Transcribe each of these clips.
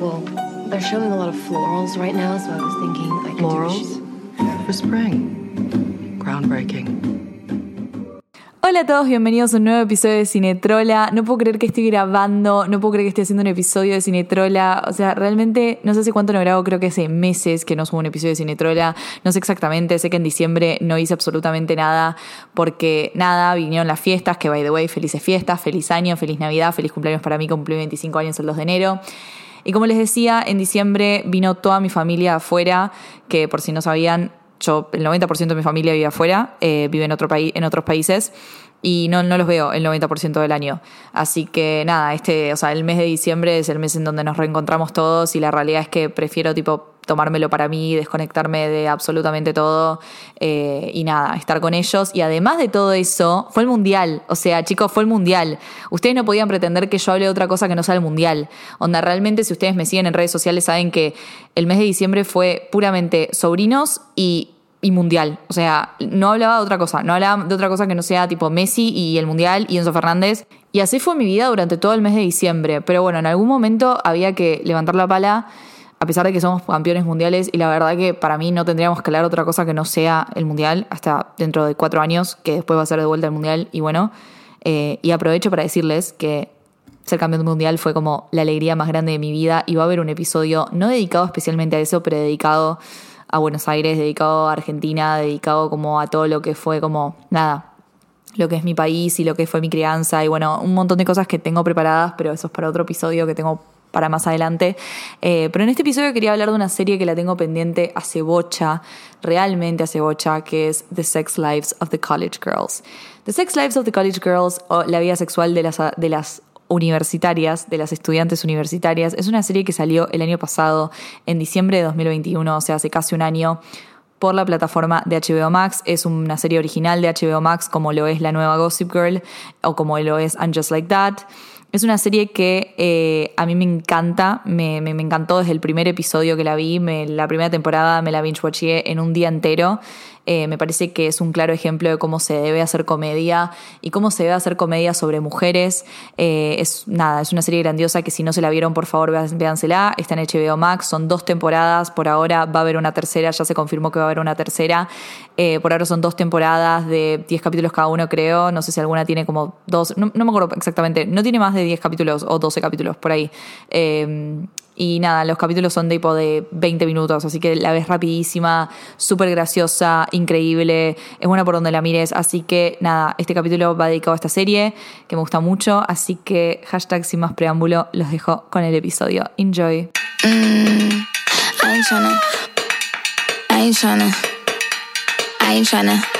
Well, they're showing a lot of florals right now, so I was thinking I could do a Florals? For spring. Groundbreaking. Hola a todos, bienvenidos a un nuevo episodio de Cinetrola. No puedo creer que estoy grabando, no puedo creer que estoy haciendo un episodio de Cinetrola. O sea, realmente no sé hace cuánto no grabo, creo que hace meses que no subo un episodio de Cinetrola. No sé exactamente, sé que en diciembre no hice absolutamente nada porque nada, vinieron las fiestas, que by the way, felices fiestas, feliz año, feliz Navidad, feliz cumpleaños para mí, cumplí 25 años el 2 de enero. Y como les decía, en diciembre vino toda mi familia afuera, que por si no sabían, yo, el 90% de mi familia vive afuera, eh, vive en, otro país, en otros países y no, no los veo el 90% del año. Así que nada, este, o sea, el mes de diciembre es el mes en donde nos reencontramos todos y la realidad es que prefiero tipo tomármelo para mí, desconectarme de absolutamente todo eh, y nada, estar con ellos. Y además de todo eso, fue el mundial. O sea, chicos, fue el mundial. Ustedes no podían pretender que yo hable de otra cosa que no sea el mundial. Onda, realmente, si ustedes me siguen en redes sociales, saben que el mes de diciembre fue puramente sobrinos y y mundial. O sea, no hablaba de otra cosa, no hablaba de otra cosa que no sea tipo Messi y el mundial y Enzo Fernández. Y así fue mi vida durante todo el mes de diciembre. Pero bueno, en algún momento había que levantar la pala, a pesar de que somos campeones mundiales. Y la verdad que para mí no tendríamos que hablar otra cosa que no sea el mundial hasta dentro de cuatro años, que después va a ser de vuelta el mundial. Y bueno, eh, y aprovecho para decirles que ser campeón mundial fue como la alegría más grande de mi vida. Y va a haber un episodio no dedicado especialmente a eso, pero dedicado a Buenos Aires, dedicado a Argentina, dedicado como a todo lo que fue como, nada, lo que es mi país y lo que fue mi crianza y bueno, un montón de cosas que tengo preparadas, pero eso es para otro episodio que tengo para más adelante. Eh, pero en este episodio quería hablar de una serie que la tengo pendiente hace bocha, realmente hace bocha, que es The Sex Lives of the College Girls. The Sex Lives of the College Girls, o la vida sexual de las, de las universitarias, de las estudiantes universitarias. Es una serie que salió el año pasado, en diciembre de 2021, o sea, hace casi un año, por la plataforma de HBO Max. Es una serie original de HBO Max, como lo es la nueva Gossip Girl o como lo es And Just Like That. Es una serie que eh, a mí me encanta, me, encantó desde el primer episodio que la vi, me, la primera temporada me la binge-watché en un día entero. Eh, me parece que es un claro ejemplo de cómo se debe hacer comedia y cómo se debe hacer comedia sobre mujeres. Eh, es nada, es una serie grandiosa que si no se la vieron, por favor, véansela. Está en HBO Max, son dos temporadas, por ahora va a haber una tercera, ya se confirmó que va a haber una tercera. Eh, por ahora son dos temporadas de 10 capítulos cada uno, creo. No sé si alguna tiene como dos, no, me acuerdo exactamente, no tiene más de 10 capítulos o 12 capítulos por ahí. Y nada, los capítulos son tipo de 20 minutos, así que la ves rapidísima, súper graciosa, increíble, es buena por donde la mires. Así que nada, este capítulo va dedicado a esta serie que me gusta mucho, así que hashtag sin más preámbulo, los dejo con el episodio. Enjoy. Mm, I ain't tryna. I ain't tryna. I ain't.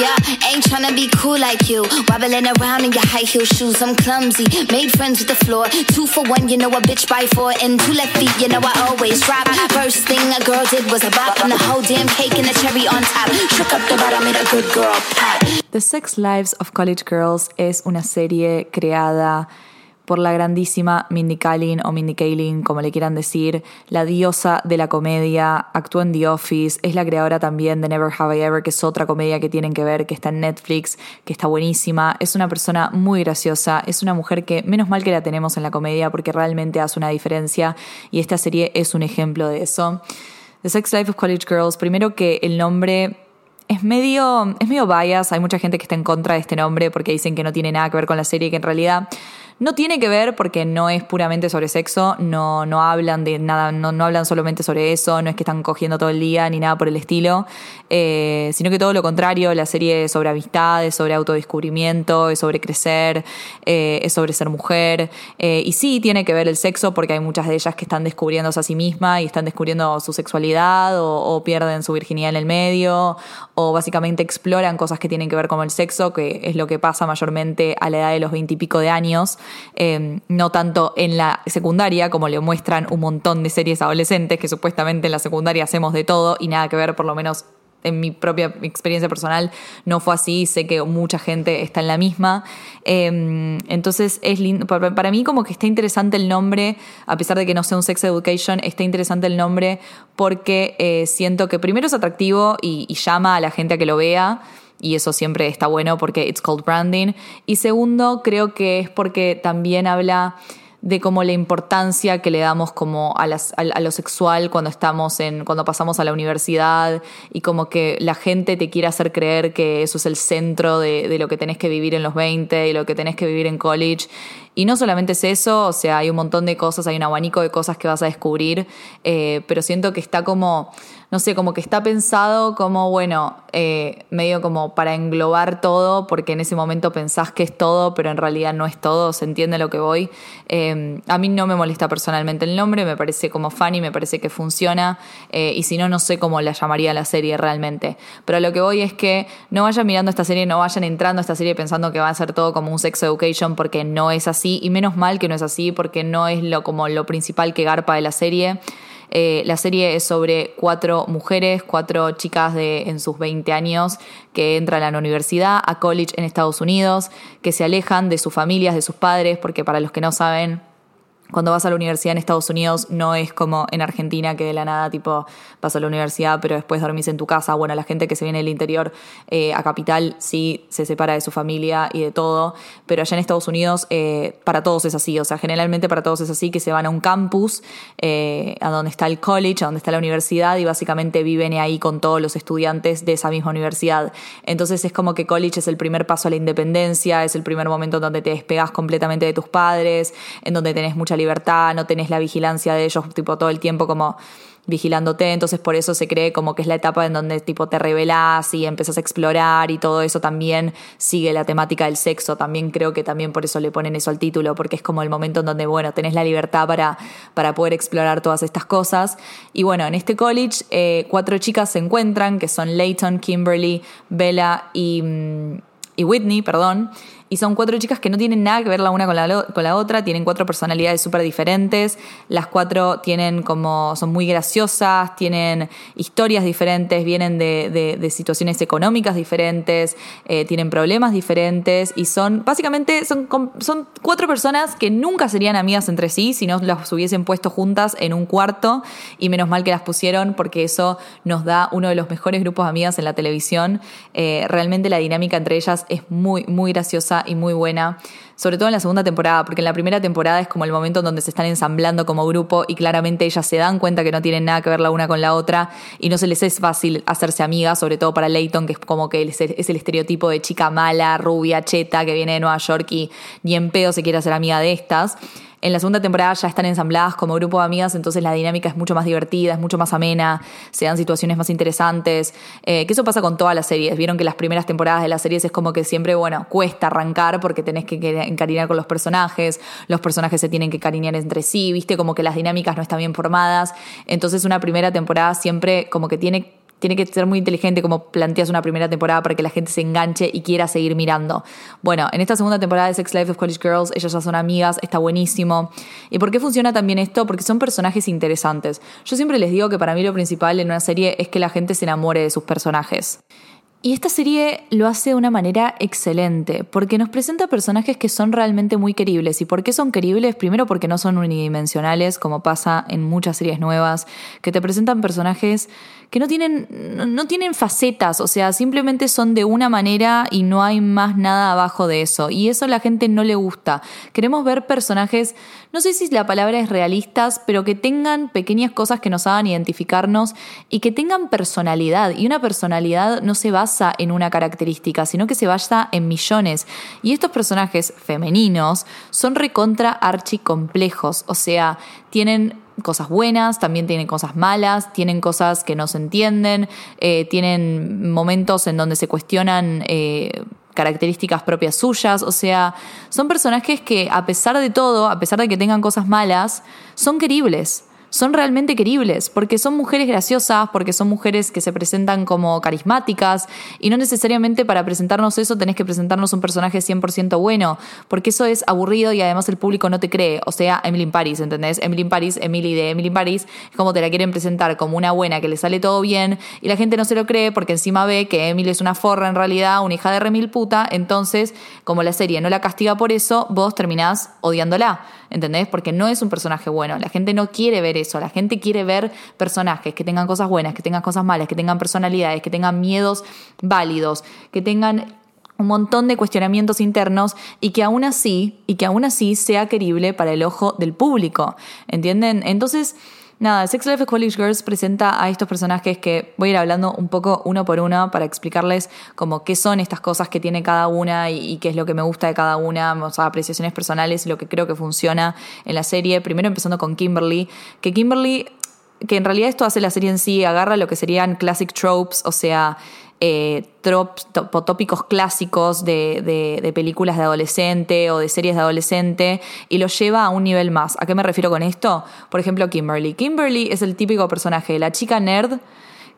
Yeah, ain't tryna be cool like you. Wobbling around in your high heel shoes. I'm clumsy. Made friends with the floor. Two for one, you know a bitch by four. And two left feet, you know I always drop. First thing a girl did was a bop. And the whole damn cake and the cherry on top. Shook up the bottom, made a good girl pop. The Sex Lives of College Girls es una serie creada por la grandísima Mindy Kaling o Mindy Kaling, como le quieran decir, la diosa de la comedia, actuó en The Office, es la creadora también de Never Have I Ever, que es otra comedia que tienen que ver, que está en Netflix, que está buenísima, es una persona muy graciosa, es una mujer que menos mal que la tenemos en la comedia porque realmente hace una diferencia y esta serie es un ejemplo de eso. The Sex Life of College Girls, primero que el nombre es medio, es medio bias, hay mucha gente que está en contra de este nombre porque dicen que no tiene nada que ver con la serie, que en realidad no tiene que ver porque no es puramente sobre sexo, no, no hablan de nada, no, no hablan solamente sobre eso, no es que están cogiendo todo el día ni nada por el estilo, eh, sino que todo lo contrario, la serie es sobre amistad, es sobre autodescubrimiento, es sobre crecer, eh, es sobre ser mujer. Eh, y sí tiene que ver el sexo porque hay muchas de ellas que están descubriéndose a sí mismas y están descubriendo su sexualidad o pierden su virginidad en el medio básicamente exploran cosas que tienen que ver con el sexo, que es lo que pasa mayormente a la edad de los veintipico de años. Em, no tanto en la secundaria, como le muestran un montón de series adolescentes, que supuestamente en la secundaria hacemos de todo y nada que ver, por lo menos en mi propia experiencia personal no fue así, sé que mucha gente está en la misma. Em, entonces es lindo, para, mí como que está interesante el nombre, a pesar de que no sea un sex education, está interesante el nombre porque eh, siento que primero es atractivo y, y llama a la gente a que lo vea. y eso siempre está bueno porque it's called branding. Y segundo, creo que es porque también habla de como la importancia que le damos como a, las, a, lo sexual cuando estamos en, cuando pasamos a la universidad y como que la gente te quiere hacer creer que eso es el centro de, de lo que tenés que vivir en los 20 y lo que tenés que vivir en college. Y no solamente es eso, o sea, hay un montón de cosas, hay un abanico de cosas que vas a descubrir, eh, pero siento que está como no sé, como que está pensado como, bueno, eh, medio como para englobar todo, porque en ese momento pensás que es todo, pero en realidad no es todo, se entiende lo que voy. Eh, a mí no me molesta personalmente el nombre, me parece como funny, me parece que funciona, y si no, no sé cómo la llamaría la serie realmente. Pero lo que voy es que no vayan mirando esta serie, no vayan entrando a esta serie pensando que va a ser todo como un sex education, porque no es así, y menos mal que no es así, porque no es lo, como lo principal que garpa de la serie. Eh, la serie es sobre cuatro mujeres, cuatro chicas de en sus 20 años que entran a la universidad, a college en Estados Unidos, que se alejan de sus familias, de sus padres, porque para los que no saben, cuando vas a la universidad en Estados Unidos no es como en Argentina que de la nada tipo vas a la universidad pero después dormís en tu casa. Bueno, la gente que se viene del interior eh, a capital sí se separa de su familia y de todo, pero allá en Estados Unidos eh, para todos es así. O sea, generalmente para todos es así que se van a un campus eh, a donde está el college, a donde está la universidad y básicamente viven ahí con todos los estudiantes de esa misma universidad. Entonces es como que college es el primer paso a la independencia, es el primer momento donde te despegas completamente de tus padres, en donde tenés mucha libertad, no tenés la vigilancia de ellos tipo todo el tiempo como vigilándote, entonces por eso se cree como que es la etapa en donde tipo te revelas y empezás a explorar y todo eso también sigue la temática del sexo, también creo que también por eso le ponen eso al título, porque es como el momento en donde, bueno, tenés la libertad para, para poder explorar todas estas cosas. Y bueno, en este college eh, cuatro chicas se encuentran, que son Leighton, Kimberly, Bella y, mm, y Whitney, perdón. Y son cuatro chicas que no tienen nada que ver la una con la, otra, tienen cuatro personalidades súper diferentes, las cuatro tienen como, son muy graciosas, tienen historias diferentes, vienen de, de, situaciones económicas diferentes, eh, tienen problemas diferentes y son, básicamente, son, son cuatro personas que nunca serían amigas entre sí si no las hubiesen puesto juntas en un cuarto y menos mal que las pusieron porque eso nos da uno de los mejores grupos de amigas en la televisión. Eh, realmente la dinámica entre ellas es muy, muy graciosa y muy buena, sobre todo en la segunda temporada, porque en la primera temporada es como el momento en donde se están ensamblando como grupo y claramente ellas se dan cuenta que no tienen nada que ver la una con la otra y no se les es fácil hacerse amigas, sobre todo para Leighton, que es como que es el estereotipo de chica mala, rubia, cheta, que viene de Nueva York y ni en pedo se quiere hacer amiga de estas. En la segunda temporada ya están ensambladas como grupo de amigas, entonces la dinámica es mucho más divertida, es mucho más amena, se dan situaciones más interesantes. Eh, que eso pasa con todas las series. Vieron que las primeras temporadas de las series es como que siempre, bueno, cuesta arrancar porque tenés que encariñar con los personajes, los personajes se tienen que cariñar entre sí, viste, como que las dinámicas no están bien formadas. Entonces una primera temporada siempre como que tiene tiene que ser muy inteligente como planteas una primera temporada para que la gente se enganche y quiera seguir mirando. Bueno, en esta segunda temporada de Sex Life of College Girls, ellas ya son amigas, está buenísimo. ¿Y por qué funciona también esto? Porque son personajes interesantes. Yo siempre les digo que para mí lo principal en una serie es que la gente se enamore de sus personajes. Y esta serie lo hace de una manera excelente, porque nos presenta personajes que son realmente muy queribles. ¿Y por qué son queribles? Primero porque no son unidimensionales, como pasa en muchas series nuevas, que te presentan personajes que no tienen, no tienen facetas, o sea, simplemente son de una manera y no hay más nada abajo de eso. Y eso a la gente no le gusta. Queremos ver personajes, no sé si la palabra es realistas, pero que tengan pequeñas cosas que nos hagan identificarnos y que tengan personalidad. Y una personalidad no se basa en una característica, sino que se basa en millones. Y estos personajes femeninos son recontra archicomplejos, o sea, tienen cosas buenas, también tienen cosas malas, tienen cosas que no se entienden, eh, tienen momentos en donde se cuestionan eh, características propias suyas, o sea, son personajes que a pesar de todo, a pesar de que tengan cosas malas, son queribles son realmente queribles, porque son mujeres graciosas, porque son mujeres que se presentan como carismáticas, y no necesariamente para presentarnos eso tenés que presentarnos un personaje 100% bueno, porque eso es aburrido y además el público no te cree. O sea, Emily Paris, ¿entendés? Emily Paris, Emily de Emily Paris, es como te la quieren presentar como una buena que le sale todo bien, y la gente no se lo cree porque encima ve que Emily es una forra en realidad, una hija de remil puta, entonces, como la serie no la castiga por eso, vos terminás odiándola, ¿entendés? Porque no es un personaje bueno, la gente no quiere ver eso. La gente quiere ver personajes que tengan cosas buenas, que tengan cosas malas, que tengan personalidades, que tengan miedos válidos, que tengan un montón de cuestionamientos internos y que aún así, y que aún así sea querible para el ojo del público. ¿Entienden? Entonces, nada, Sex Life of College Girls presenta a estos personajes que voy a ir hablando un poco uno por uno para explicarles como qué son estas cosas que tiene cada una y, qué es lo que me gusta de cada una, o sea, apreciaciones personales y lo que creo que funciona en la serie. Primero empezando con Kimberly, que Kimberly que en realidad esto hace la serie en sí, agarra lo que serían classic tropes, o sea, eh, tópicos clásicos de, de, películas de adolescente o de series de adolescente y los lleva a un nivel más. ¿A qué me refiero con esto? Por ejemplo, Kimberly. Kimberly es el típico personaje de la chica nerd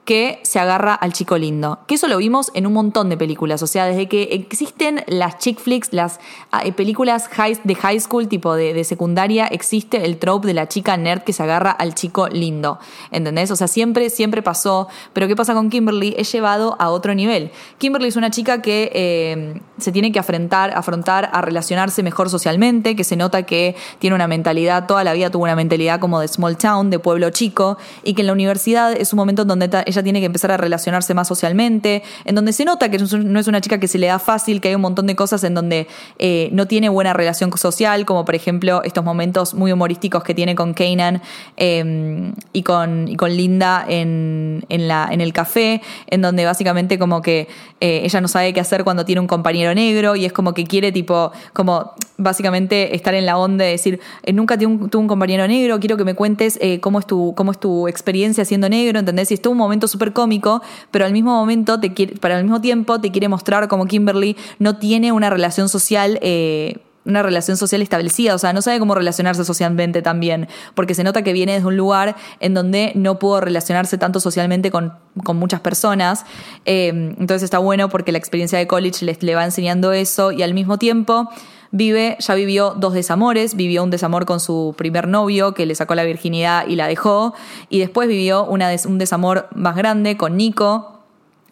que se agarra al chico lindo. Que eso lo vimos en un montón de películas. O sea, desde que existen las chick flicks, las ah, eh, películas de high school, tipo de, secundaria, existe el trope de la chica nerd que se agarra al chico lindo. ¿Entendés? O sea, siempre, siempre pasó. Pero ¿qué pasa con Kimberly? Es llevado a otro nivel. Kimberly es una chica que eh, se tiene que afrontar, afrontar a relacionarse mejor socialmente, que se nota que tiene una mentalidad, toda la vida tuvo una mentalidad como de small town, de pueblo chico, y que en la universidad es un momento donde ella tiene que empezar a relacionarse más socialmente, en donde se nota que no es una chica que se le da fácil, que hay un montón de cosas en donde eh, no tiene buena relación social, como por ejemplo estos momentos muy humorísticos que tiene con Kanan em, y, con, y con Linda en, en, la, en el café, en donde básicamente como que eh, ella no sabe qué hacer cuando tiene un compañero negro y es como que quiere tipo, como básicamente estar en la onda de decir, eh, nunca tuve un, un, compañero negro, quiero que me cuentes cómo, es tu, cómo es tu experiencia siendo negro, ¿entendés? Y estuvo un momento súper cómico, pero al mismo momento, te quiere, para el mismo tiempo, te quiere mostrar como Kimberly no tiene una relación social. Eh, una relación social establecida, o sea, no sabe cómo relacionarse socialmente también, porque se nota que viene desde un lugar en donde no pudo relacionarse tanto socialmente con, muchas personas, eh, entonces está bueno porque la experiencia de college le va enseñando eso y al mismo tiempo vive, ya vivió dos desamores, vivió un desamor con su primer novio que le sacó la virginidad y la dejó, y después vivió una un desamor más grande con Nico,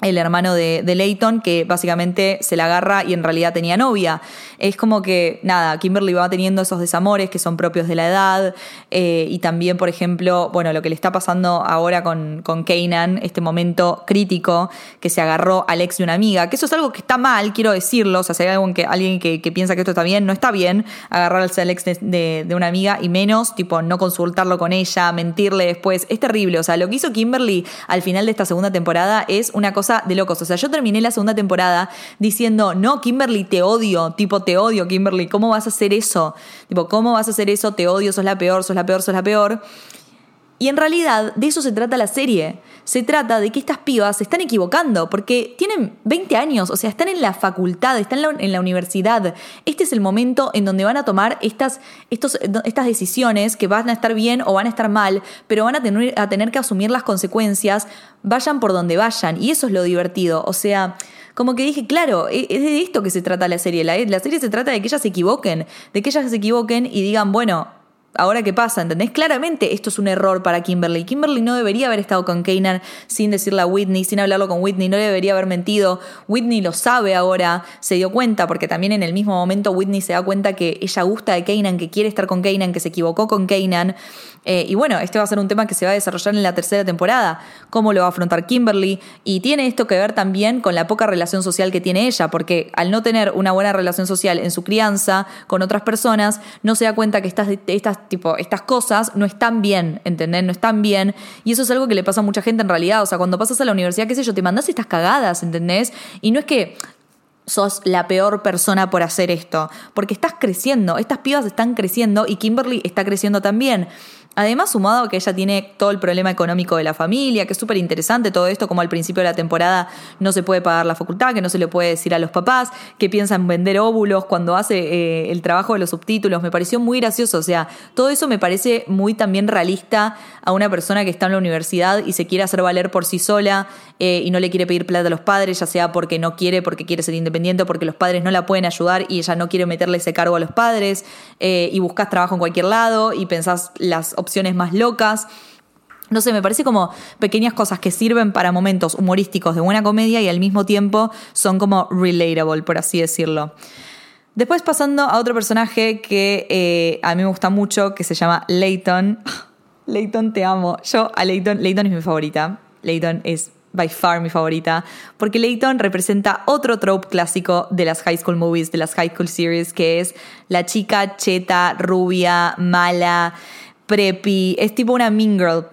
el hermano de, de, Leighton, que básicamente se la agarra y en realidad tenía novia. Es como que, nada, Kimberly va teniendo esos desamores que son propios de la edad, eh, y también, por ejemplo, bueno, lo que le está pasando ahora con, con Kanan, este momento crítico, que se agarró al ex de una amiga, que eso es algo que está mal, quiero decirlo, o sea, si hay alguien que, alguien que, piensa que esto está bien, no está bien agarrarse al ex de, de una amiga, y menos, tipo, no consultarlo con ella, mentirle después, es terrible, o sea, lo que hizo Kimberly al final de esta segunda temporada es una cosa de locos. O sea, yo terminé la segunda temporada diciendo, no, Kimberly, te odio. Tipo, te odio, Kimberly. ¿Cómo vas a hacer eso? Tipo, ¿cómo vas a hacer eso? Te odio, sos la peor, sos la peor, sos la peor. Y en realidad de eso se trata la serie. Se trata de que estas pibas se están equivocando porque tienen 20 años, o sea, están en la facultad, están en la, universidad. Este es el momento en donde van a tomar estas, estos, estas decisiones que van a estar bien o van a estar mal, pero van a tener, a tener que asumir las consecuencias, vayan por donde vayan. Y eso es lo divertido. O sea, como que dije, claro, e, es de esto que se trata la serie. La, la serie se trata de que ellas se equivoquen, de que ellas se equivoquen y digan, bueno, ahora qué pasa, ¿entendés? Claramente esto es un error para Kimberly. Kimberly no debería haber estado con Kanan sin decirle a Whitney, sin hablarlo con Whitney, no debería haber mentido. Whitney lo sabe ahora, se dio cuenta, porque también en el mismo momento Whitney se da cuenta que ella gusta de Kanan, que quiere estar con Kanan, que se equivocó con Kanan. Eh, y bueno, este va a ser un tema que se va a desarrollar en la tercera temporada, cómo lo va a afrontar Kimberly. Y tiene esto que ver también con la poca relación social que tiene ella, porque al no tener una buena relación social en su crianza con otras personas, no se da cuenta que estas, tipo, estas cosas no están bien, ¿entendés? No están bien. Y eso es algo que le pasa a mucha gente en realidad. O sea, cuando pasas a la universidad, qué sé yo, te mandas estas cagadas, ¿entendés? Y no es que sos la peor persona por hacer esto, porque estás creciendo, estas pibas están creciendo y Kimberly está creciendo también. Además, sumado a que ella tiene todo el problema económico de la familia, que es súper interesante todo esto, como al principio de la temporada no se puede pagar la facultad, que no se le puede decir a los papás, que piensan vender óvulos cuando hace eh, el trabajo de los subtítulos. Me pareció muy gracioso. O sea, todo eso me parece muy también realista a una persona que está en la universidad y se quiere hacer valer por sí sola eh, y no le quiere pedir plata a los padres, ya sea porque no quiere, porque quiere ser independiente, porque los padres no la pueden ayudar y ella no quiere meterle ese cargo a los padres, eh, y buscas trabajo en cualquier lado y pensás las opciones más locas. No sé, me parece como pequeñas cosas que sirven para momentos humorísticos de buena comedia y al mismo tiempo son como relatable, por así decirlo. Después pasando a otro personaje que eh, a mí me gusta mucho, que se llama Leighton. Leighton, te amo. Yo a Leighton, Leighton es mi favorita. Leighton es by far mi favorita, porque Leighton representa otro trope clásico de las high school movies, de las high school series, que es la chica cheta, rubia, mala, preppy, es tipo una mean girl,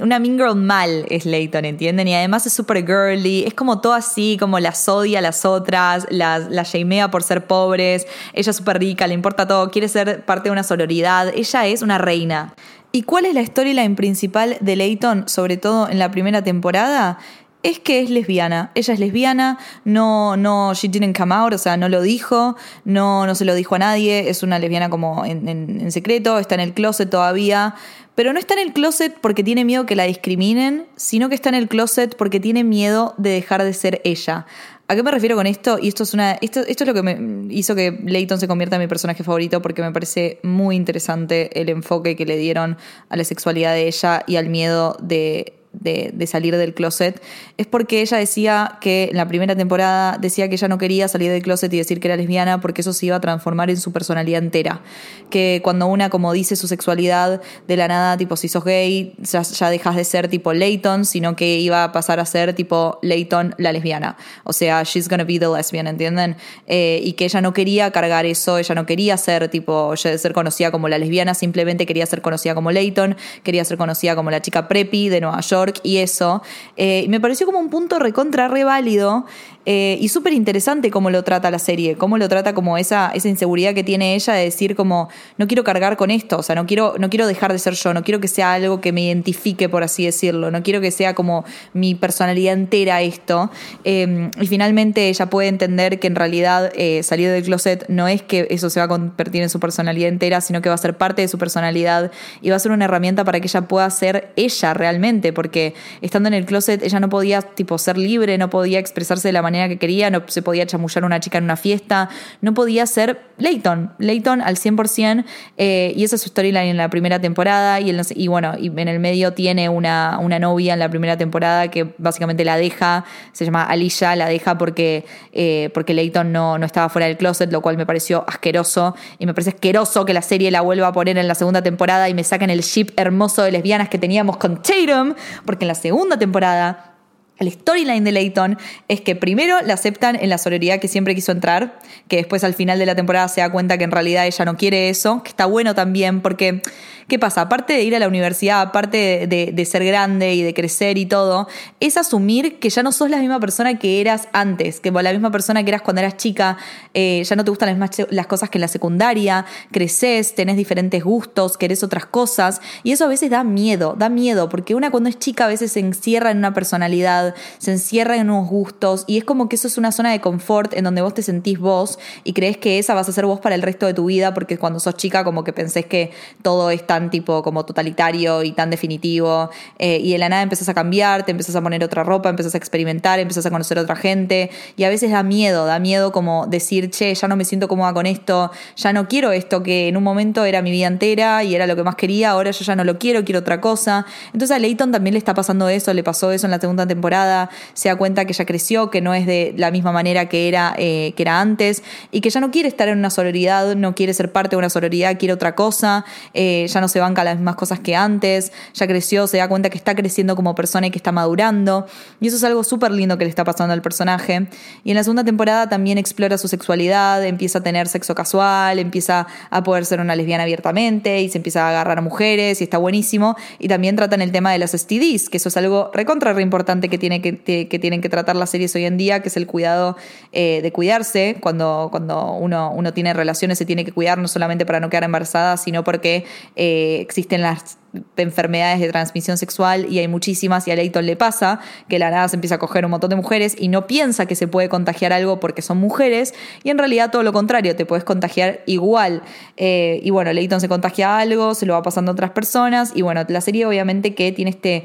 una mean girl mal es Leighton, ¿entienden? Y además es súper girly, es como todo así, como las odia a las otras, las, la shamea por ser pobres, ella es súper rica, le importa todo, quiere ser parte de una sororidad, ella es una reina. ¿Y cuál es la storyline principal de Leighton, sobre todo en la primera temporada? Es que es lesbiana. Ella es lesbiana, no, no, she didn't come out, o sea, no lo dijo, no, no se lo dijo a nadie, es una lesbiana como en, secreto, está en el closet todavía. Pero no está en el closet porque tiene miedo que la discriminen, sino que está en el closet porque tiene miedo de dejar de ser ella. ¿A qué me refiero con esto? Y esto es una. Esto, esto es lo que me hizo que Leighton se convierta en mi personaje favorito porque me parece muy interesante el enfoque que le dieron a la sexualidad de ella y al miedo de de, salir del closet, es porque ella decía que en la primera temporada decía que ella no quería salir del closet y decir que era lesbiana porque eso se iba a transformar en su personalidad entera. Que cuando una como dice su sexualidad de la nada, tipo si sos gay, ya, dejas de ser tipo Leighton, sino que iba a pasar a ser tipo Leighton la lesbiana. O sea, she's gonna be the lesbian, ¿entienden? Eh, y que ella no quería cargar eso, ella no quería ser tipo, ser conocida como la lesbiana, simplemente quería ser conocida como Leighton, quería ser conocida como la chica preppy de Nueva York y eso. Eh, me pareció como un punto recontra re válido eh, y súper interesante cómo lo trata la serie, cómo lo trata como esa, esa inseguridad que tiene ella de decir como, no quiero cargar con esto, o sea, no quiero, no quiero dejar de ser yo, no quiero que sea algo que me identifique, por así decirlo, no quiero que sea como mi personalidad entera esto. Em, y finalmente ella puede entender que en realidad eh, salir del closet no es que eso se va a convertir en su personalidad entera, sino que va a ser parte de su personalidad y va a ser una herramienta para que ella pueda ser ella realmente, porque estando en el closet ella no podía tipo ser libre, no podía expresarse de la manera que quería, no se podía chamullar una chica en una fiesta, no podía ser Leighton, Leighton al 100%, eh, y esa es su storyline en la primera temporada, y, y bueno, y en el medio tiene una, una, novia en la primera temporada que básicamente la deja, se llama Alicia, la deja porque, eh, porque Leighton no, no estaba fuera del closet, lo cual me pareció asqueroso, y me parece asqueroso que la serie la vuelva a poner en la segunda temporada y me saquen el ship hermoso de lesbianas que teníamos con Tatum, porque en la segunda temporada el storyline de Leighton es que primero la aceptan en la sororidad que siempre quiso entrar, que después al final de la temporada se da cuenta que en realidad ella no quiere eso, que está bueno también porque ¿Qué pasa? Aparte de ir a la universidad, aparte de, ser grande y de crecer y todo, es asumir que ya no sos la misma persona que eras antes, que la misma persona que eras cuando eras chica, eh, ya no te gustan las, las cosas que en la secundaria, creces, tenés diferentes gustos, querés otras cosas, y eso a veces da miedo, da miedo, porque una cuando es chica a veces se encierra en una personalidad, se encierra en unos gustos, y es como que eso es una zona de confort en donde vos te sentís vos y crees que esa vas a ser vos para el resto de tu vida, porque cuando sos chica como que pensés que todo está tan tipo como totalitario y tan definitivo. Eh, y de la nada empezás a cambiar, te empezás a poner otra ropa, empezás a experimentar, empezás a conocer otra gente. Y a veces da miedo, da miedo como decir, che, ya no me siento cómoda con esto, ya no quiero esto que en un momento era mi vida entera y era lo que más quería, ahora yo ya no lo quiero, quiero otra cosa. Entonces a Leighton también le está pasando eso, le pasó eso en la segunda temporada, se da cuenta que ya creció, que no es de la misma manera que era, eh, que era antes y que ya no quiere estar en una sororidad, no quiere ser parte de una sororidad, quiere otra cosa, eh, ya no se banca las mismas cosas que antes, ya creció, se da cuenta que está creciendo como persona y que está madurando. Y eso es algo súper lindo que le está pasando al personaje. Y en la segunda temporada también explora su sexualidad, empieza a tener sexo casual, empieza a poder ser una lesbiana abiertamente y se empieza a agarrar a mujeres y está buenísimo. Y también tratan el tema de las STDs, que eso es algo recontra re importante que, tiene que, que, tienen que tratar las series hoy en día, que es el cuidado eh, de cuidarse. Cuando, cuando uno, uno tiene relaciones se tiene que cuidar no solamente para no quedar embarazada, sino porque eh, existen las enfermedades de transmisión sexual y hay muchísimas y a Leighton le pasa que la nada se empieza a coger un montón de mujeres y no piensa que se puede contagiar algo porque son mujeres y en realidad todo lo contrario, te puedes contagiar igual. Eh, y bueno, Leighton se contagia algo, se lo va pasando a otras personas y bueno, la serie obviamente que tiene este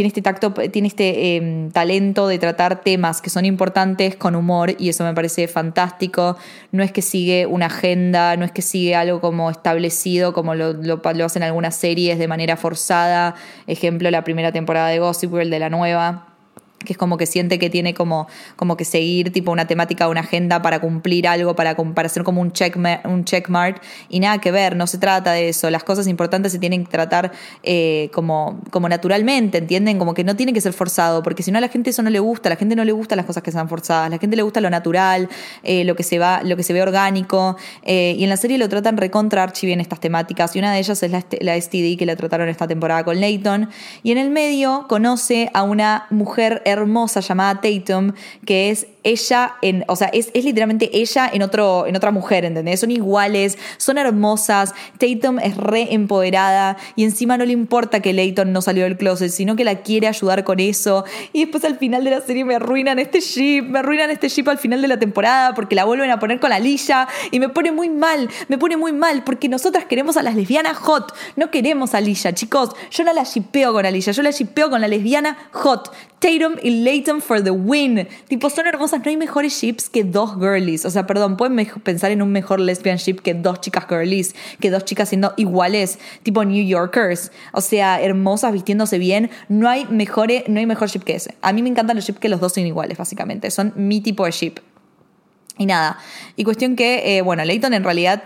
tiene este tacto, tiene este em, talento de tratar temas que son importantes con humor y eso me parece fantástico. No es que sigue una agenda, no es que sigue algo como establecido, como lo, lo, hacen algunas series de manera forzada. Ejemplo, la primera temporada de Gossip Girl de la nueva que es como que siente que tiene como, como que seguir tipo una temática, una agenda para cumplir algo, para, para hacer como un, check, un checkmark y nada que ver, no se trata de eso, las cosas importantes se tienen que tratar eh, como, como naturalmente, ¿entienden? Como que no tiene que ser forzado, porque si no a la gente eso no le gusta, a la gente no le gusta las cosas que sean forzadas, a la gente le gusta lo natural, eh, lo, que se va, lo que se ve orgánico, eh, y en la serie lo tratan recontra archi bien estas temáticas, y una de ellas es la, la STD que la trataron esta temporada con Leighton, y en el medio conoce a una mujer hermosa llamada Tatum, que es ella en, o sea, es, es, literalmente ella en, otro, en otra mujer, ¿entendés? Son iguales, son hermosas, Tatum es re empoderada y encima no le importa que Leighton no salió del closet, sino que la quiere ayudar con eso. Y después al final de la serie me arruinan este ship, me arruinan este ship al final de la temporada porque la vuelven a poner con la y me pone muy mal, me pone muy mal porque nosotras queremos a las lesbianas hot, no queremos a Lilla, chicos. Yo no la shipeo con Lilla, yo la shipeo con la lesbiana hot. Tatum y Leighton for the win. Tipo, son hermosas, no hay mejores ships que dos girlies. O sea, perdón, pueden pensar en un mejor lesbian ship que dos chicas girlies, que dos chicas siendo iguales, tipo New Yorkers. O sea, hermosas, vistiéndose bien. No hay, no hay mejor ship que ese. A mí me encantan los ships que los dos son iguales, básicamente. Son mi tipo de ship. Y nada, y cuestión que, eh, bueno, Leighton en realidad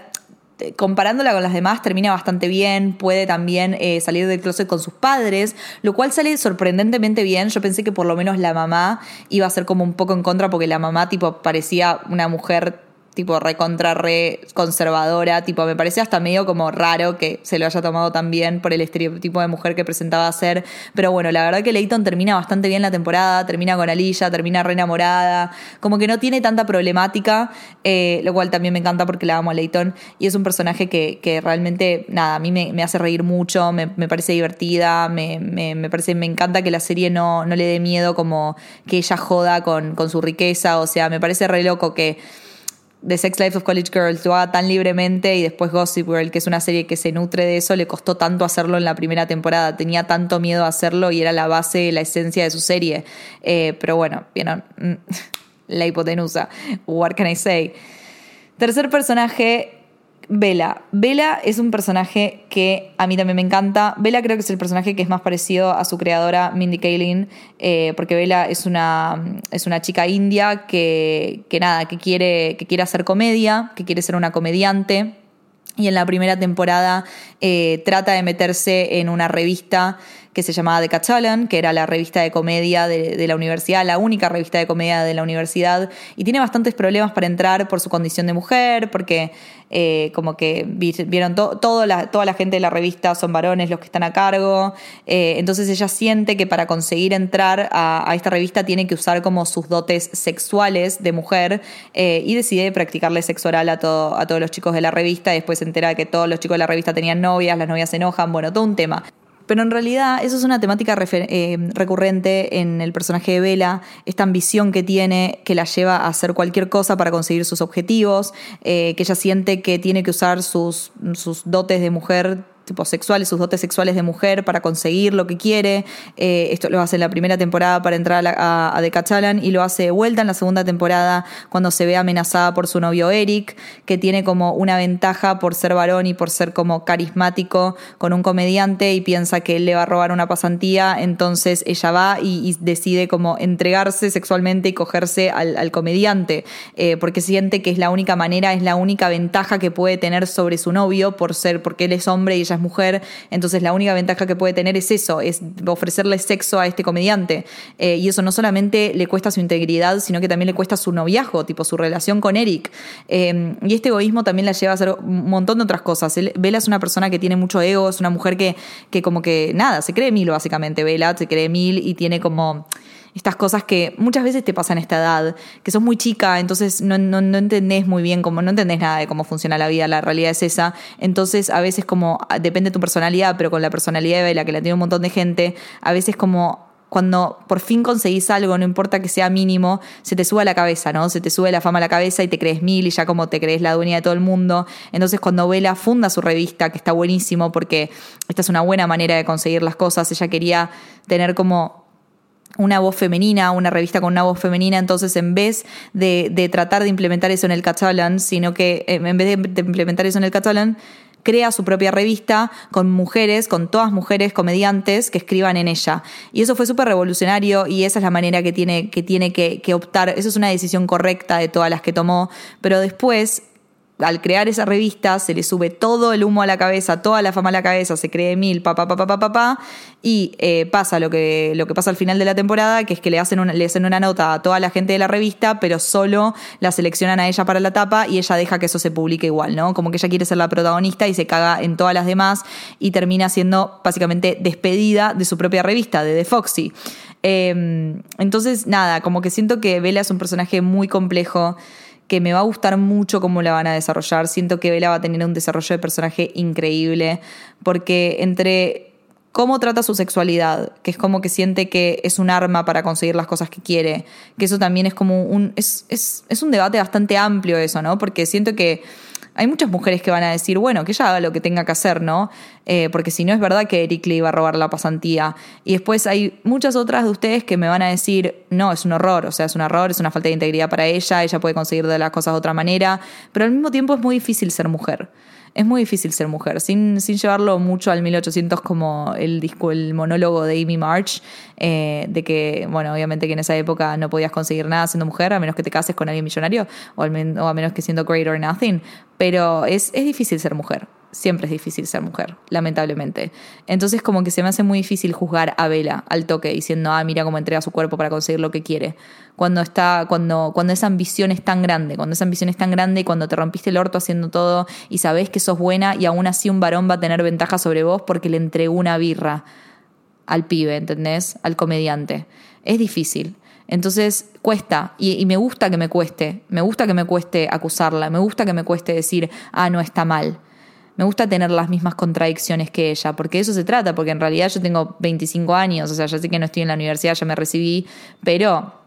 comparándola con las demás, termina bastante bien. Puede también eh, salir del closet con sus padres, lo cual sale sorprendentemente bien. Yo pensé que por lo menos la mamá iba a ser como un poco en contra, porque la mamá, tipo, parecía una mujer tipo recontra re conservadora, tipo me parece hasta medio como raro que se lo haya tomado tan bien por el estereotipo de mujer que presentaba ser, pero bueno, la verdad que Leighton termina bastante bien la temporada, termina con Alilla, termina re enamorada, como que no tiene tanta problemática, eh, lo cual también me encanta porque la amo a Leighton y es un personaje que, que realmente, nada, a mí me, hace reír mucho, me, parece divertida, me, me, parece, me encanta que la serie no, no le dé miedo como que ella joda con, con su riqueza, o sea, me parece re loco que The Sex Life of College Girls lo haga tan libremente y después Gossip Girl, que es una serie que se nutre de eso, le costó tanto hacerlo en la primera temporada. Tenía tanto miedo a hacerlo y era la base, la esencia de su serie. Eh, pero bueno, vieron, la hipotenusa. What can I say? Tercer personaje, Bella. Bella es un personaje que a mí también me encanta. Bella creo que es el personaje que es más parecido a su creadora Mindy Kaling, eh, porque Bella es una, es una chica india que, que nada, que quiere, que quiere hacer comedia, que quiere ser una comediante. Y en la primera temporada eh, trata de meterse en una revista que se llamaba The Cachalan, que era la revista de comedia de, la universidad, la única revista de comedia de la universidad, y tiene bastantes problemas para entrar por su condición de mujer, porque eh, como que vieron toda la gente de la revista son varones los que están a cargo, eh, entonces ella siente que para conseguir entrar a, esta revista tiene que usar como sus dotes sexuales de mujer eh, y decide practicarle sexo oral a, todo, a todos los chicos de la revista, después se entera que todos los chicos de la revista tenían novias, las novias se enojan, bueno, todo un tema. Pero en realidad eso es una temática eh, recurrente en el personaje de Vela, esta ambición que tiene que la lleva a hacer cualquier cosa para conseguir sus objetivos, eh, que ella siente que tiene que usar sus, sus dotes de mujer tipo sexuales, sus dotes sexuales de mujer para conseguir lo que quiere. Eh, esto lo hace en la primera temporada para entrar a, The y lo hace de vuelta en la segunda temporada cuando se ve amenazada por su novio Eric, que tiene como una ventaja por ser varón y por ser como carismático con un comediante y piensa que él le va a robar una pasantía, entonces ella va y, decide como entregarse sexualmente y cogerse al, comediante, eh, porque siente que es la única manera, es la única ventaja que puede tener sobre su novio por ser, porque él es hombre y ella es mujer, entonces la única ventaja que puede tener es eso, es ofrecerle sexo a este comediante. Eh, y eso no solamente le cuesta su integridad, sino que también le cuesta su noviazgo, tipo su relación con Eric. Eh, y este egoísmo también la lleva a hacer un montón de otras cosas. Bella es una persona que tiene mucho ego, es una mujer que, que como que, nada, se cree mil básicamente, Bella se cree mil y tiene como estas cosas que muchas veces te pasan a esta edad, que sos muy chica, entonces no, no, no entendés muy bien cómo, no entendés nada de cómo funciona la vida, la realidad es esa. Entonces, a veces como, ah, depende de tu personalidad, pero con la personalidad de la que la tiene un montón de gente, a veces como cuando por fin conseguís algo, no importa que sea mínimo, se te sube la cabeza, ¿no? Se te sube la fama a la cabeza y te crees mil y ya como te crees la dueña de todo el mundo. Entonces cuando Vela funda su revista, que está buenísimo porque esta es una buena manera de conseguir las cosas, ella quería tener como una voz femenina, una revista con una voz femenina, entonces en vez de, tratar de implementar eso en el catalán, sino que eh, en vez de implementar eso en el catalán, crea su propia revista con mujeres, con todas mujeres comediantes que escriban en ella. Y eso fue súper revolucionario y esa es la manera que tiene que, tiene que, que optar. Eso es una decisión correcta de todas las que tomó, pero después al crear esa revista se le sube todo el humo a la cabeza, toda la fama a la cabeza, se cree mil, papá, papá, papá, papá, y eh, pasa lo que, lo que pasa al final de la temporada, que es que le hacen, una, le hacen una nota a toda la gente de la revista, pero solo la seleccionan a ella para la tapa y ella deja que eso se publique igual, ¿no? Como que ella quiere ser la protagonista y se caga en todas las demás y termina siendo básicamente despedida de su propia revista, de The Foxy. Em, entonces, nada, como que siento que Bella es un personaje muy complejo que me va a gustar mucho cómo la van a desarrollar. Siento que Bella va a tener un desarrollo de personaje increíble, porque entre cómo trata su sexualidad, que es como que siente que es un arma para conseguir las cosas que quiere, que eso también es como un... es, es, es un debate bastante amplio eso, ¿no? Porque siento que hay muchas mujeres que van a decir, bueno, que ella haga lo que tenga que hacer, ¿no? Eh, porque si no es verdad que Eric le iba a robar la pasantía. Y después hay muchas otras de ustedes que me van a decir, no, es un horror, o sea, es un error, es una falta de integridad para ella, ella puede conseguir de las cosas de otra manera, pero al mismo tiempo es muy difícil ser mujer es muy difícil ser mujer, sin, sin llevarlo mucho al 1800 como el disco, el monólogo de Amy March, eh, de que, bueno, obviamente que en esa época no podías conseguir nada siendo mujer, a menos que te cases con alguien millonario, o, o a menos que siendo great or nothing, pero es, es difícil ser mujer siempre es difícil ser mujer, lamentablemente. Entonces como que se me hace muy difícil juzgar a Vela al toque, diciendo, ah, mira cómo entrega su cuerpo para conseguir lo que quiere. Cuando está, cuando, cuando esa ambición es tan grande, cuando esa ambición es tan grande y cuando te rompiste el orto haciendo todo y sabes que sos buena y aún así un varón va a tener ventaja sobre vos porque le entregó una birra al pibe, ¿entendés? Al comediante. Es difícil. Entonces cuesta, y, y, me gusta que me cueste, me gusta que me cueste acusarla, me gusta que me cueste decir, ah, no está mal me gusta tener las mismas contradicciones que ella, porque de eso se trata, porque en realidad yo tengo 25 años, o sea, ya sé que no estoy en la universidad, ya me recibí, pero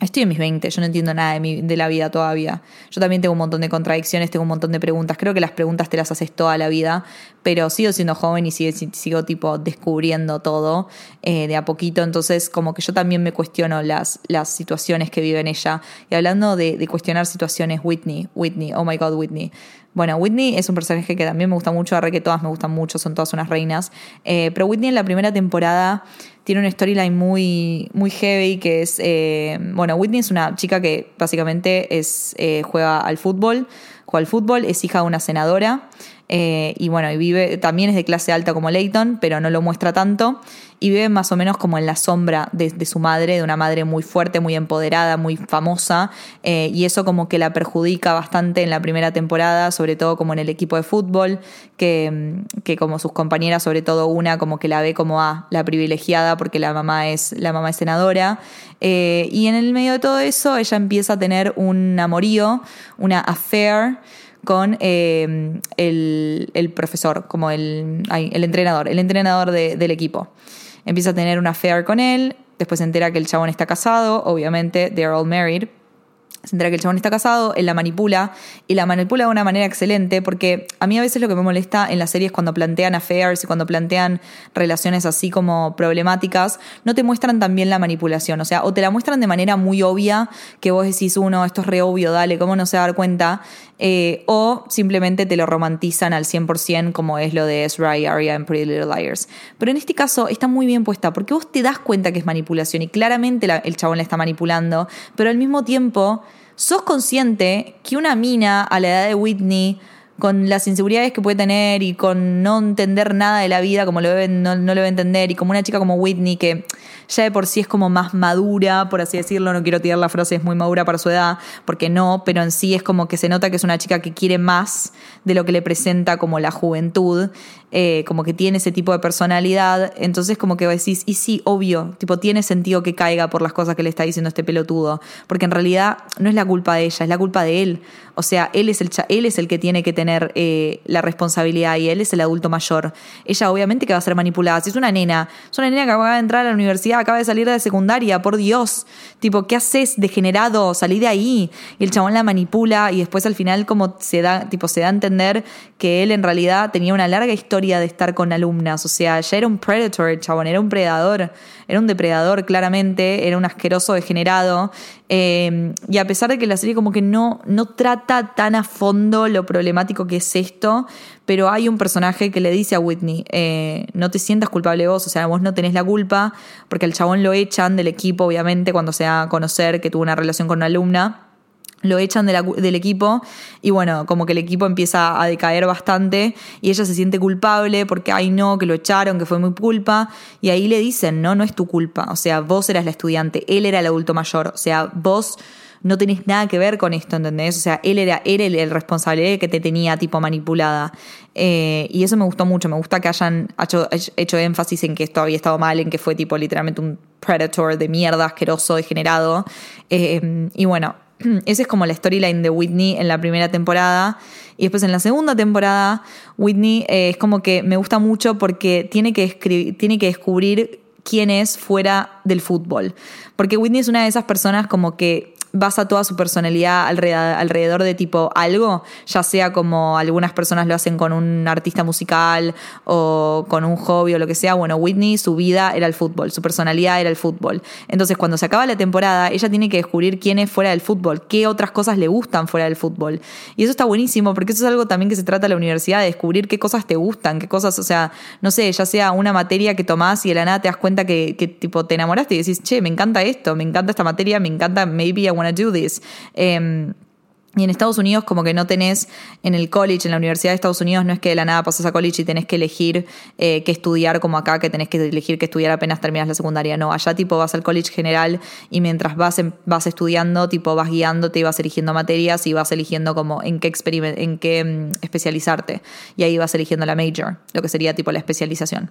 Estoy en mis 20, yo no entiendo nada de, la vida todavía. Yo también tengo un montón de contradicciones, tengo un montón de preguntas. Creo que las preguntas te las haces toda la vida, pero sigo siendo joven y sigo, sigo tipo descubriendo todo eh, de a poquito. Entonces, como que yo también me cuestiono las, las situaciones que vive en ella. Y hablando de, de cuestionar situaciones, Whitney, Whitney, oh my god, Whitney. Bueno, Whitney es un personaje que también me gusta mucho, ahora que todas me gustan mucho, son todas unas reinas. Eh, pero Whitney en la primera temporada tiene una storyline muy, muy heavy que es, eh, bueno, Whitney es una chica que básicamente es, eh, juega al fútbol, juega al fútbol, es hija de una senadora. Eh, y bueno, y vive, también es de clase alta como Leighton, pero no lo muestra tanto. Y vive más o menos como en la sombra de, su madre, de una madre muy fuerte, muy empoderada, muy famosa. Eh, y eso como que la perjudica bastante en la primera temporada, sobre todo como en el equipo de fútbol, que, que como sus compañeras, sobre todo una, como que la ve como a la privilegiada porque la mamá es, la mamá es senadora. Eh, y en el medio de todo eso, ella empieza a tener un amorío, una affair con eh, el, profesor, como el, el entrenador, el entrenador del equipo. Empieza a tener una affair con él, después se entera que el chabón está casado, obviamente, they're all married, se entera que el chabón está casado, él la manipula y la manipula de una manera excelente porque a mí a veces lo que me molesta en las series cuando plantean affairs y cuando plantean relaciones así como problemáticas, no te muestran también la manipulación, o sea, o te la muestran de manera muy obvia que vos decís, uno, esto es re obvio, dale, ¿cómo no se va a dar cuenta? Eh, o simplemente te lo romantizan al 100% como es lo de Ezra y Arya en Pretty Little Liars. Pero en este caso está muy bien puesta porque vos te das cuenta que es manipulación y claramente el chabón la está manipulando, pero al mismo tiempo sos consciente que una mina a la edad de Whitney, con las inseguridades que puede tener y con no entender nada de la vida como lo debe, no, no lo debe entender, y como una chica como Whitney que ya de por sí es como más madura, por así decirlo, no quiero tirar la frase, es muy madura para su edad, porque no, pero en sí es como que se nota que es una chica que quiere más de lo que le presenta como la juventud eh, como que tiene ese tipo de personalidad, entonces como que decís, y sí, obvio, tipo, tiene sentido que caiga por las cosas que le está diciendo este pelotudo, porque en realidad no es la culpa de ella, es la culpa de él, o sea, él es el, él es el que tiene que tener eh, la responsabilidad y él es el adulto mayor. Ella obviamente que va a ser manipulada, si es una nena, es una nena que acaba de entrar a la universidad, acaba de salir de secundaria, por Dios, tipo, ¿qué haces degenerado? Salí de ahí, y el chabón la manipula y después al final como se da, tipo, se da a entender que él en realidad tenía una larga historia de estar con alumnas. O sea, ya era un predator, chabón, era un predador, era un depredador claramente, era un asqueroso degenerado. Eh, y a pesar de que la serie como que no, no trata tan a fondo lo problemático que es esto, pero hay un personaje que le dice a Whitney, eh, no te sientas culpable vos, o sea, vos no tenés la culpa, porque el chabón lo echan del equipo, obviamente, cuando se da a conocer que tuvo una relación con una alumna lo echan del equipo y bueno, como que el equipo empieza a decaer bastante y ella se siente culpable porque, ay no, que lo echaron, que fue muy culpa y ahí le dicen, no, no es tu culpa, o sea, vos eras la estudiante, él era el adulto mayor, o sea, vos no tenés nada que ver con esto, ¿entendés? O sea, él era, el, responsable que te tenía tipo manipulada. Eh, y eso me gustó mucho, me gusta que hayan hecho, hecho énfasis en que esto había estado mal, en que fue tipo literalmente un predator de mierda, asqueroso, degenerado. Eh, y bueno, esa es como la storyline de Whitney en la primera temporada. Y después en la segunda temporada, Whitney eh, es como que me gusta mucho porque tiene que, tiene que descubrir quién es fuera del fútbol. Porque Whitney es una de esas personas como que basa toda su personalidad alrededor de tipo algo, ya sea como algunas personas lo hacen con un artista musical o con un hobby o lo que sea. Bueno, Whitney, su vida era el fútbol, su personalidad era el fútbol. Entonces, cuando se acaba la temporada, ella tiene que descubrir quién es fuera del fútbol, qué otras cosas le gustan fuera del fútbol. Y eso está buenísimo, porque eso es algo también que se trata en la universidad, de descubrir qué cosas te gustan, qué cosas, o sea, no sé, ya sea una materia que tomás y de la nada te das cuenta que, que tipo te enamoraste y decís, che, me encanta esto, me encanta esta materia, me encanta, maybe I wanna do this. Um, Y en Estados Unidos como que no tenés en el college, en la Universidad de Estados Unidos, no es que de la nada pasas a college y tenés que elegir eh, qué estudiar como acá, que tenés que elegir qué estudiar apenas terminas la secundaria. No, allá tipo vas al college general y mientras vas, vas estudiando, tipo vas guiándote y vas eligiendo materias y vas eligiendo como en qué, en qué mm, especializarte. Y ahí vas eligiendo la major, lo que sería tipo la especialización.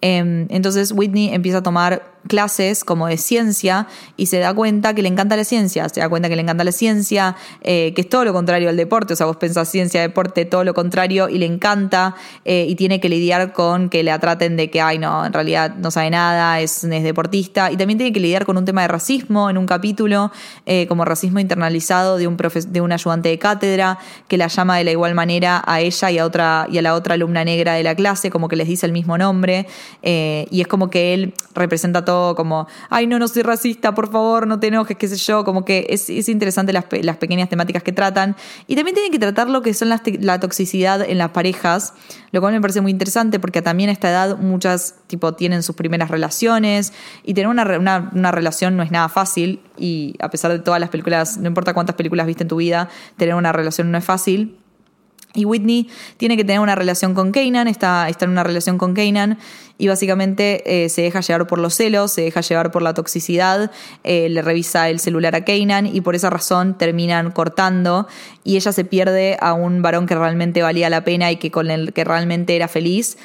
Em, entonces Whitney empieza a tomar clases como de ciencia y se da cuenta que le encanta la ciencia, se da cuenta que le encanta la ciencia, eh, que todo lo contrario al deporte, o sea, vos pensás ciencia, deporte, todo lo contrario, y le encanta, eh, y tiene que lidiar con que le traten de que, ay, no, en realidad no sabe nada, es, es deportista, y también tiene que lidiar con un tema de racismo en un capítulo, eh, como racismo internalizado de un, de un ayudante de cátedra, que la llama de la igual manera a ella y a, otra, y a la otra alumna negra de la clase, como que les dice el mismo nombre, eh, y es como que él representa todo como, ay, no, no soy racista, por favor, no te enojes, qué sé yo, como que es, es interesante las, las pequeñas temáticas que tratan. Y también tienen que tratar lo que son la toxicidad en las parejas, lo cual me parece muy interesante porque también a esta edad muchas tipo tienen sus primeras relaciones y tener una, una, una relación no es nada fácil y a pesar de todas las películas, no importa cuántas películas viste en tu vida, tener una relación no es fácil. Y Whitney tiene que tener una relación con Kanan, está, en una relación con Kanan y básicamente eh, se deja llevar por los celos, se deja llevar por la toxicidad, eh, le revisa el celular a Kanan y por esa razón terminan cortando y ella se pierde a un varón que realmente valía la pena y que con el que realmente era feliz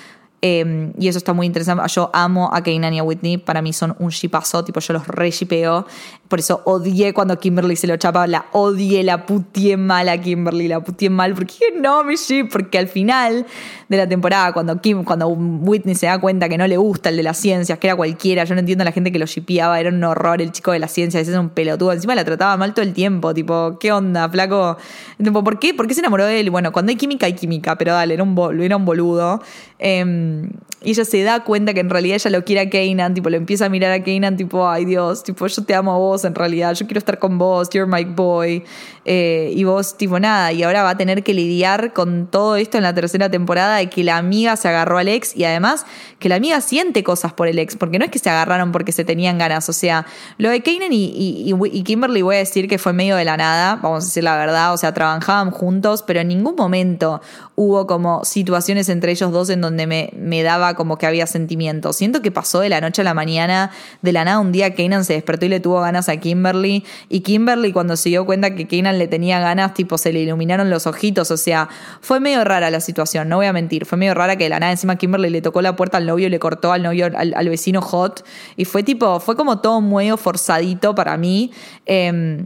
Em, y eso está muy interesante. Yo amo a Kanan y a Whitney. Para mí son un shipazo. Tipo, yo los re shipeo. Por eso odié cuando Kimberly se lo chapa. La odié, la putié mal a Kimberly. La putié mal. Porque no mi ship. Porque al final de la temporada, cuando, Kim, cuando Whitney se da cuenta que no le gusta el de las ciencias, que era cualquiera. Yo no entiendo a la gente que lo shipeaba. Era un horror el chico de las ciencias. Ese es un pelotudo. Encima la trataba mal todo el tiempo. Tipo, ¿qué onda, flaco? Tipo, ¿por qué? ¿Por qué se enamoró de él? Bueno, cuando hay química, hay química. Pero dale, era un, era un boludo. Em, y ella se da cuenta que en realidad ella lo quiere a Kanan, tipo, lo empieza a mirar a Kanan, tipo, ay Dios, tipo, yo te amo a vos en realidad, yo quiero estar con vos, you're my boy. Eh, y vos, tipo, nada, y ahora va a tener que lidiar con todo esto en la tercera temporada de que la amiga se agarró al ex y además que la amiga siente cosas por el ex, porque no es que se agarraron porque se tenían ganas, o sea, lo de Kanan y, Kimberly voy a decir que fue medio de la nada, vamos a decir la verdad, o sea, trabajaban juntos, pero en ningún momento hubo como situaciones entre ellos dos en donde me, me daba como que había sentimientos. Siento que pasó de la noche a la mañana, de la nada un día Kanan se despertó y le tuvo ganas Kimberly, y Kimberly cuando se dio cuenta que Kanan le tenía ganas, tipo se le iluminaron los ojitos, o sea, fue medio rara la situación, no voy a mentir, fue medio rara que de la nada encima Kimberly le tocó la puerta al novio y le cortó al novio, al, vecino hot, y fue tipo, fue como todo muy forzadito para mí. Em,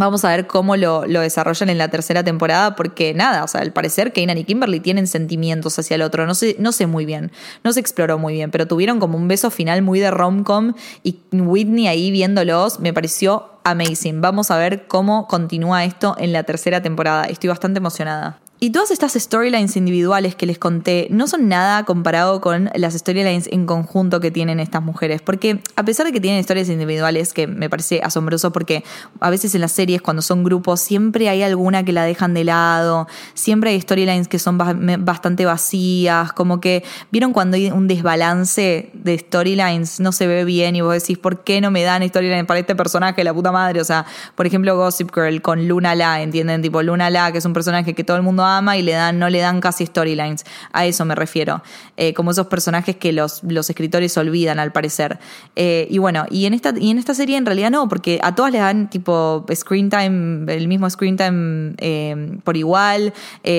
Vamos a ver cómo lo, desarrollan en la tercera temporada, porque nada, o sea, al parecer Kanan y Kimberly tienen sentimientos hacia el otro. No sé, no sé muy bien, no se exploró muy bien, pero tuvieron como un beso final muy de rom-com y Whitney ahí viéndolos me pareció amazing. Vamos a ver cómo continúa esto en la tercera temporada. Estoy bastante emocionada. Y todas estas storylines individuales que les conté no son nada comparado con las storylines en conjunto que tienen estas mujeres. Porque a pesar de que tienen historias individuales, que me parece asombroso porque a veces en las series cuando son grupos siempre hay alguna que la dejan de lado, siempre hay storylines que son bastante vacías, como que vieron cuando hay un desbalance de storylines, no se ve bien y vos decís, ¿por qué no me dan storylines para este personaje, la puta madre? O sea, por ejemplo Gossip Girl con Luna La, ¿entienden? Tipo Luna La, que es un personaje que todo el mundo y le dan, no le dan casi storylines. A eso me refiero. Eh, como esos personajes que los, los escritores olvidan al parecer. Eh, y bueno, y en, esta, y en esta serie en realidad no, porque a todas le dan tipo screen time, el mismo screen time eh, por igual.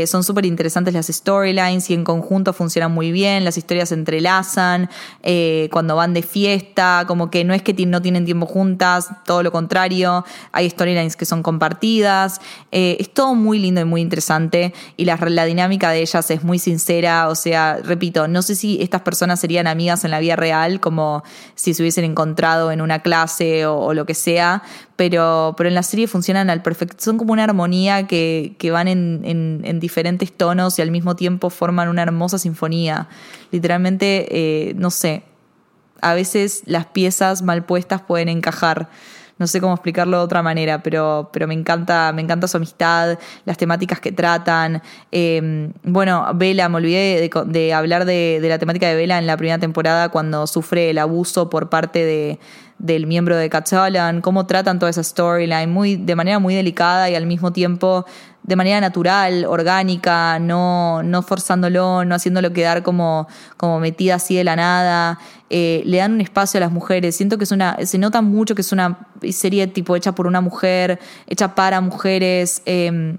son súper interesantes las storylines y en conjunto funcionan muy bien. Las historias se entrelazan cuando van de fiesta, como que no es que no tienen tiempo juntas, todo lo contrario. Hay storylines que son compartidas. es todo muy lindo y muy interesante y la, dinámica de ellas es muy sincera, o sea, repito, no sé si estas personas serían amigas en la vida real, como si se hubiesen encontrado en una clase o, lo que sea, pero, pero en la serie funcionan al perfecto, son como una armonía que, que van en, en, en, diferentes tonos y al mismo tiempo forman una hermosa sinfonía. Literalmente, eh, no sé, a veces las piezas mal puestas pueden encajar no sé cómo explicarlo de otra manera, pero, pero me encanta, me encanta su amistad, las temáticas que tratan. Em, bueno, Vela, me olvidé de, hablar de, la temática de Vela en la primera temporada cuando sufre el abuso por parte de, del miembro de Catalan, cómo tratan toda esa storyline muy, de manera muy delicada y al mismo tiempo de manera natural, orgánica, no, no forzándolo, no haciéndolo quedar como, como metida así de la nada. Eh, le dan un espacio a las mujeres. Siento que es una, se nota mucho que es una serie tipo hecha por una mujer, hecha para mujeres. Em,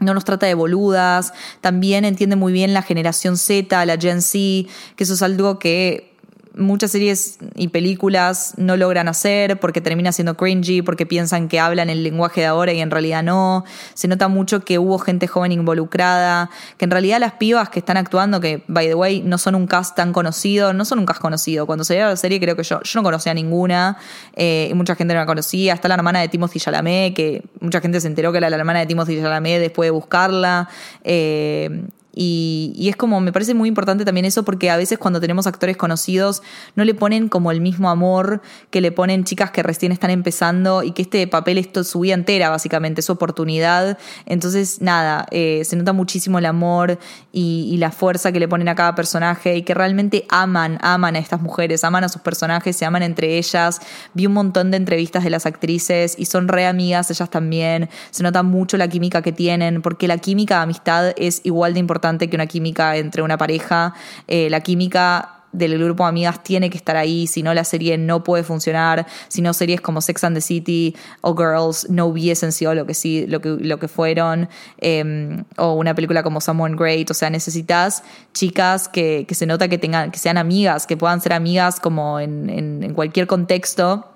no nos trata de boludas, también entiende muy bien la generación Z, la Gen Z, que eso es algo que muchas series y películas no logran hacer porque termina siendo cringy, porque piensan que hablan el lenguaje de ahora y en realidad no. Se nota mucho que hubo gente joven involucrada, que en realidad las pibas que están actuando, que by the way no son un cast tan conocido, no son un cast conocido. Cuando se la serie creo que yo, yo no conocía a ninguna eh, y mucha gente no la conocía. Está la hermana de Timothy Chalamet, que mucha gente se enteró que era la hermana de Timothy Chalamet después de buscarla. Eh, y, es como, me parece muy importante también eso porque a veces cuando tenemos actores conocidos no le ponen como el mismo amor que le ponen chicas que recién están empezando y que este papel es su vida entera básicamente, su oportunidad. Entonces, nada, eh, se nota muchísimo el amor y, la fuerza que le ponen a cada personaje y que realmente aman, aman a estas mujeres, aman a sus personajes, se aman entre ellas. Vi un montón de entrevistas de las actrices y son re amigas ellas también. Se nota mucho la química que tienen porque la química de amistad es igual de importante que una química entre una pareja. Eh, la química del grupo de amigas tiene que estar ahí, si no la serie no puede funcionar, si no series como Sex and the City o Girls no hubiesen sido lo que sí, lo que, lo que fueron, em, o una película como Someone Great, o sea, necesitas chicas que, se nota que tengan, que sean amigas, que puedan ser amigas como en, en cualquier contexto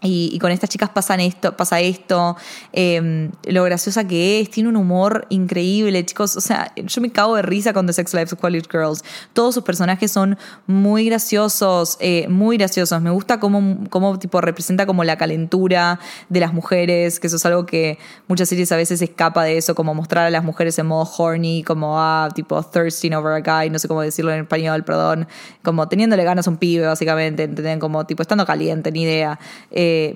y, con estas chicas pasan esto, pasa esto, em, lo graciosa que es, tiene un humor increíble, chicos. O sea, yo me cago de risa con The Sex Lives of College Girls. Todos sus personajes son muy graciosos, eh, muy graciosos. Me gusta cómo, cómo, tipo representa como la calentura de las mujeres, que eso es algo que muchas series a veces escapa de eso, como mostrar a las mujeres en modo horny, como ah, tipo thirsting over a guy, no sé cómo decirlo en español, perdón, como teniéndole ganas a un pibe, básicamente, ¿entenden? Como tipo estando caliente, ni idea.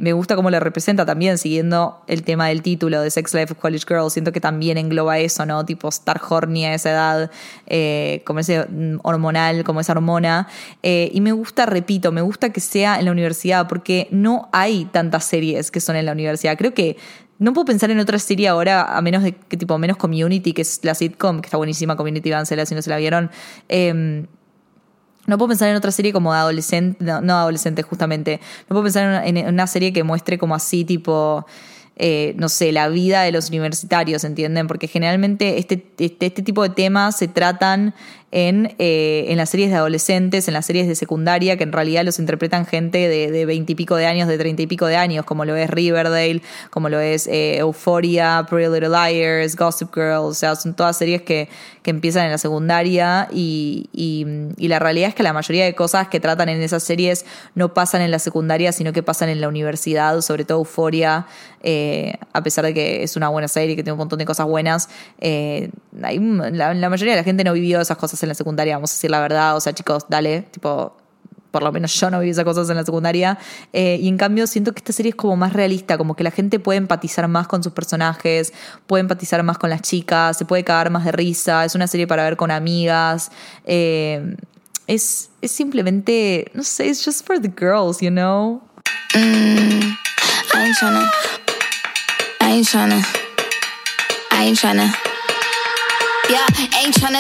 Me gusta cómo le representa también, siguiendo el tema del título de Sex Life of College Girls. Siento que también engloba eso, ¿no? Tipo estar horny a esa edad, eh, como ese mm, hormonal, como esa hormona. Eh, y me gusta, repito, me gusta que sea en la universidad, porque no hay tantas series que son en la universidad. Creo que no puedo pensar en otra serie ahora, a menos de que tipo, menos Community, que es la sitcom, que está buenísima, Community, Vancela, si no se la vieron. Eh, no puedo pensar en otra serie como adolescente, no, adolescente justamente. No puedo pensar en una, serie que muestre como así, tipo, eh, no sé, la vida de los universitarios, ¿entienden? Porque generalmente este, este, este tipo de temas se tratan en, eh, en las series de adolescentes, en las series de secundaria, que en realidad los interpretan gente de veintipico de, años, de treinta y pico de años, como lo es Riverdale, como lo es eh, Euphoria, Pretty Little Liars, Gossip Girl, o sea, son todas series que, que empiezan en la secundaria y, y, la realidad es que la mayoría de cosas que tratan en esas series no pasan en la secundaria, sino que pasan en la universidad, sobre todo Euphoria, eh, a pesar de que es una buena serie, que tiene un montón de cosas buenas, eh, la, la mayoría de la gente no vivió esas cosas en la secundaria, vamos a decir la verdad, o sea, chicos, dale, tipo por lo menos yo no viví esas cosas en la secundaria. Eh, y en cambio siento que esta serie es como más realista, como que la gente puede empatizar más con sus personajes, puede empatizar más con las chicas, se puede cagar más de risa, es una serie para ver con amigas. Eh, es, es simplemente, no sé, es just for the girls, you know? Mm, I ain't tryna.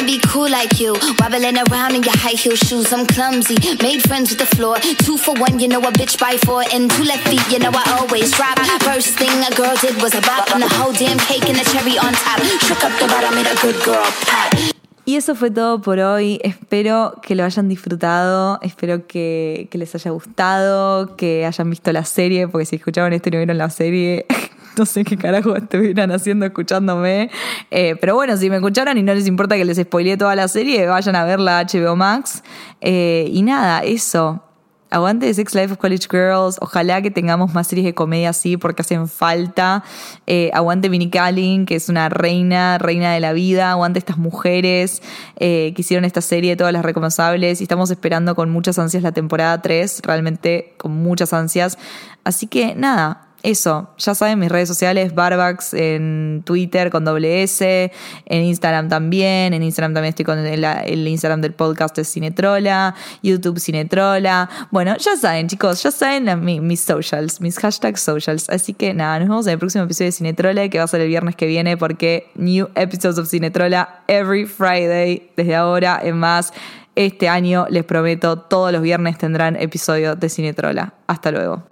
Be cool like you. Around in your high shoes, I'm clumsy. Made friends with the floor. Two for one, you know bitch four. And two you know I always. First thing a girl did was the whole damn cake and the cherry on top. Up the made a good girl. Y eso fue todo por hoy. Espero que lo hayan disfrutado, espero que, que, les haya gustado, que hayan visto la serie, porque si escucharon esto y no vieron la serie, no sé qué carajo estuvieran haciendo escuchándome. Eh, pero bueno, si me escucharon y no les importa que les spoileé toda la serie, vayan a ver la HBO Max. Eh, y nada, eso. Aguante Sex Life of College Girls. Ojalá que tengamos más series de comedia así porque hacen falta. Eh, aguante Minnie Kaling, que es una reina, reina de la vida. Aguante estas mujeres que hicieron esta serie, todas las recomendables. Y estamos esperando con muchas ansias la temporada 3, realmente con muchas ansias. Así que nada, eso, ya saben, mis redes sociales, Barbax en Twitter con doble S, en Instagram también, en Instagram también estoy con el, Instagram del podcast de Cinetrola, YouTube Cinetrola. Bueno, ya saben, chicos, ya saben mis socials, mis hashtags socials. Así que nada, nos vemos en el próximo episodio de Cinetrola, que va a ser el viernes que viene, porque new episodes of Cinetrola every Friday, desde ahora en más. Este año, les prometo, todos los viernes tendrán episodio de Cinetrola. Hasta luego.